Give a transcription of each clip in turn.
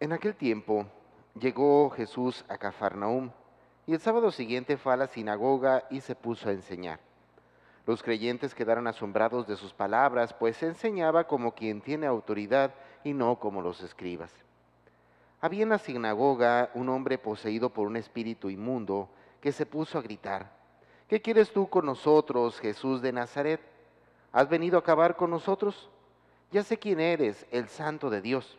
En aquel tiempo llegó Jesús a Cafarnaúm y el sábado siguiente fue a la sinagoga y se puso a enseñar. Los creyentes quedaron asombrados de sus palabras, pues enseñaba como quien tiene autoridad y no como los escribas. Había en la sinagoga un hombre poseído por un espíritu inmundo que se puso a gritar, ¿qué quieres tú con nosotros, Jesús de Nazaret? ¿Has venido a acabar con nosotros? Ya sé quién eres, el santo de Dios.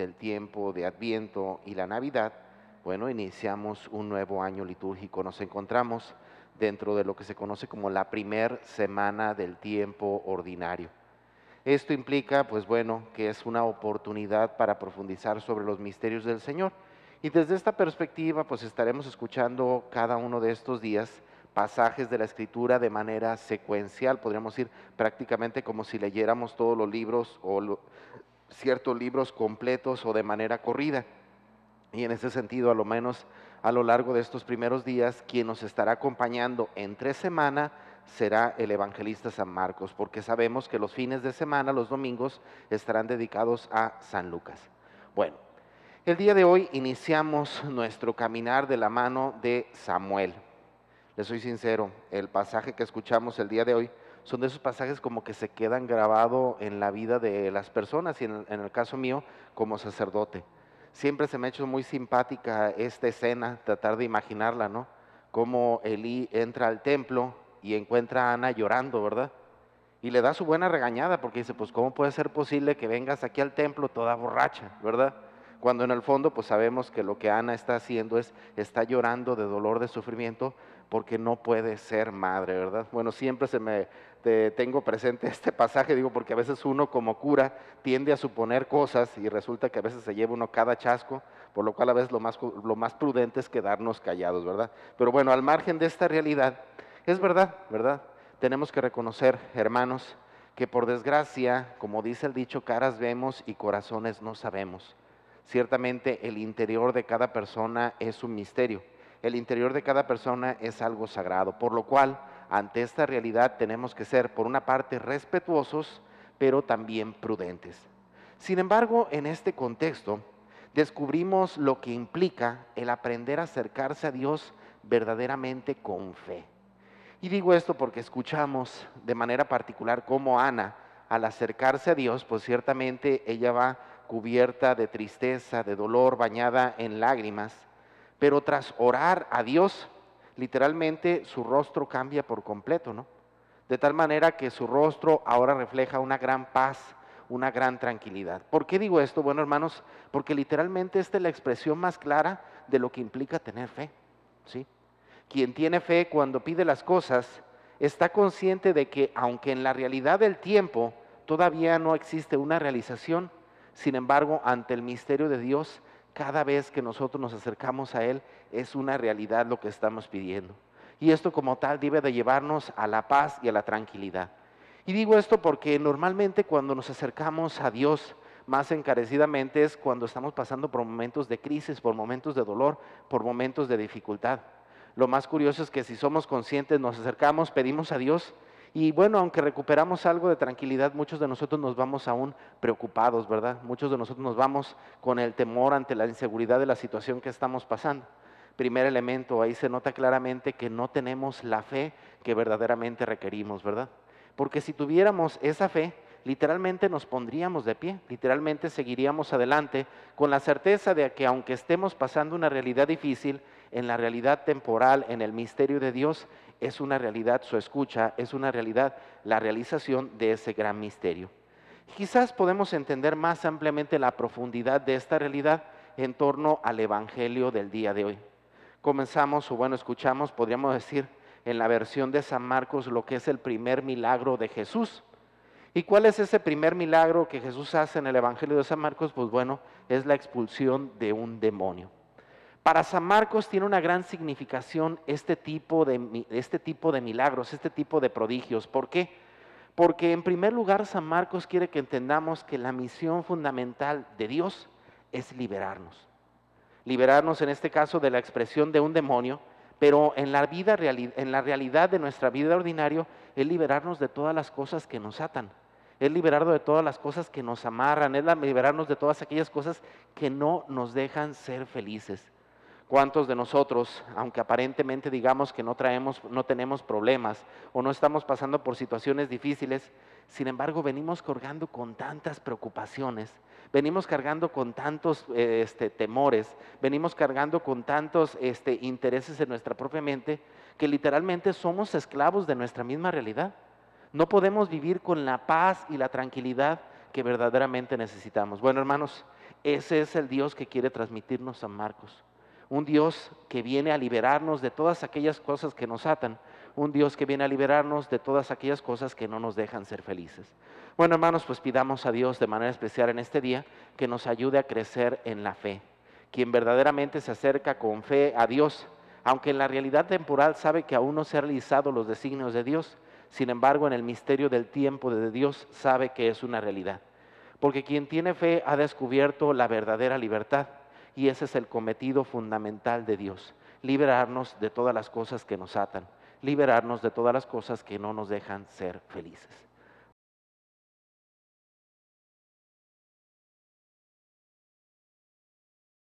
del tiempo de Adviento y la Navidad, bueno, iniciamos un nuevo año litúrgico. Nos encontramos dentro de lo que se conoce como la primer semana del tiempo ordinario. Esto implica, pues bueno, que es una oportunidad para profundizar sobre los misterios del Señor. Y desde esta perspectiva, pues estaremos escuchando cada uno de estos días pasajes de la Escritura de manera secuencial, podríamos decir prácticamente como si leyéramos todos los libros o ciertos libros completos o de manera corrida. Y en ese sentido, a lo menos a lo largo de estos primeros días, quien nos estará acompañando entre semana será el evangelista San Marcos, porque sabemos que los fines de semana, los domingos, estarán dedicados a San Lucas. Bueno, el día de hoy iniciamos nuestro caminar de la mano de Samuel. Les soy sincero, el pasaje que escuchamos el día de hoy son de esos pasajes como que se quedan grabados en la vida de las personas y en, el caso mío como sacerdote siempre se me ha hecho muy simpática esta escena, tratar de imaginarla, ¿no? Cómo Elí entra al templo y encuentra a Ana llorando, ¿verdad? Y le da su buena regañada porque dice, pues ¿cómo puede ser posible que vengas aquí al templo toda borracha, ¿verdad? Cuando en el fondo pues sabemos que lo que Ana está haciendo es, está llorando de dolor, de sufrimiento, porque no puede ser madre, ¿verdad? Bueno, siempre se me tengo presente este pasaje, digo, porque a veces uno como cura tiende a suponer cosas y resulta que a veces se lleva uno cada chasco, por lo cual a veces lo más, lo más prudente es quedarnos callados, ¿verdad? Pero bueno, al margen de esta realidad, es verdad, ¿verdad? Tenemos que reconocer, hermanos, que por desgracia, como dice el dicho, caras vemos y corazones no sabemos. Ciertamente el interior de cada persona es un misterio el interior de cada persona es algo sagrado, por lo cual ante esta realidad tenemos que ser, por una parte, respetuosos, pero también prudentes. Sin embargo, en este contexto, descubrimos lo que implica el aprender a acercarse a Dios verdaderamente con fe. Y digo esto porque escuchamos de manera particular cómo Ana, al acercarse a Dios, pues ciertamente ella va cubierta de tristeza, de dolor, bañada en lágrimas, pero tras orar a Dios, literalmente su rostro cambia por completo, ¿no? De tal manera que su rostro ahora refleja una gran paz, una gran tranquilidad. ¿Por qué digo esto? Bueno, hermanos, porque literalmente esta es la expresión más clara de lo que implica tener fe, ¿sí? Quien tiene fe cuando pide las cosas está consciente de que aunque en la realidad del tiempo todavía no existe una realización, sin embargo, ante el misterio de Dios cada vez que nosotros nos acercamos a Él es una realidad lo que estamos pidiendo. Y esto como tal debe de llevarnos a la paz y a la tranquilidad. Y digo esto porque normalmente cuando nos acercamos a Dios más encarecidamente es cuando estamos pasando por momentos de crisis, por momentos de dolor, por momentos de dificultad. Lo más curioso es que si somos conscientes, nos acercamos, pedimos a Dios y bueno, aunque recuperamos algo de tranquilidad, muchos de nosotros nos vamos aún preocupados, ¿verdad? Muchos de nosotros nos vamos con el temor ante la inseguridad de la situación que estamos pasando. Primer elemento, ahí se nota claramente que no tenemos la fe que verdaderamente requerimos, ¿verdad? Porque si tuviéramos esa fe, literalmente nos pondríamos de pie, literalmente seguiríamos adelante con la certeza de que aunque estemos pasando una realidad difícil, en la realidad temporal, en el misterio de Dios, es una realidad su escucha, es una realidad la realización de ese gran misterio. Quizás podemos entender más ampliamente la profundidad de esta realidad en torno al Evangelio del día de hoy. Comenzamos, o bueno, escuchamos, podríamos decir, en la versión de San Marcos lo que es el primer milagro de Jesús. ¿Y cuál es ese primer milagro que Jesús hace en el Evangelio de San Marcos? Pues bueno, es la expulsión de un demonio. Para San Marcos tiene una gran significación este tipo de, este tipo de milagros, este tipo de prodigios. ¿Por qué? Porque en primer lugar San Marcos quiere que entendamos que la misión fundamental de Dios es liberarnos. Liberarnos en este caso de la expresión de un demonio, pero en la, vida, en la realidad de nuestra vida ordinaria es liberarnos de todas las cosas que nos atan es liberarnos de todas las cosas que nos amarran, es liberarnos de todas aquellas cosas que no nos dejan ser felices. ¿Cuántos de nosotros, aunque aparentemente digamos que no traemos, no tenemos problemas o no estamos pasando por situaciones difíciles, sin embargo venimos cargando con tantas preocupaciones, venimos cargando con tantos este, temores, venimos cargando con tantos este, intereses en nuestra propia mente, que literalmente somos esclavos de nuestra misma realidad? No podemos vivir con la paz y la tranquilidad que verdaderamente necesitamos. Bueno, hermanos, ese es el Dios que quiere transmitirnos San Marcos. Un Dios que viene a liberarnos de todas aquellas cosas que nos atan. Un Dios que viene a liberarnos de todas aquellas cosas que no nos dejan ser felices. Bueno, hermanos, pues pidamos a Dios de manera especial en este día que nos ayude a crecer en la fe. Quien verdaderamente se acerca con fe a Dios, aunque en la realidad temporal sabe que aún no se han realizado los designios de Dios, sin embargo, en el misterio del tiempo de Dios sabe que es una realidad. Porque quien tiene fe ha descubierto la verdadera libertad y ese es el cometido fundamental de Dios, liberarnos de todas las cosas que nos atan, liberarnos de todas las cosas que no nos dejan ser felices.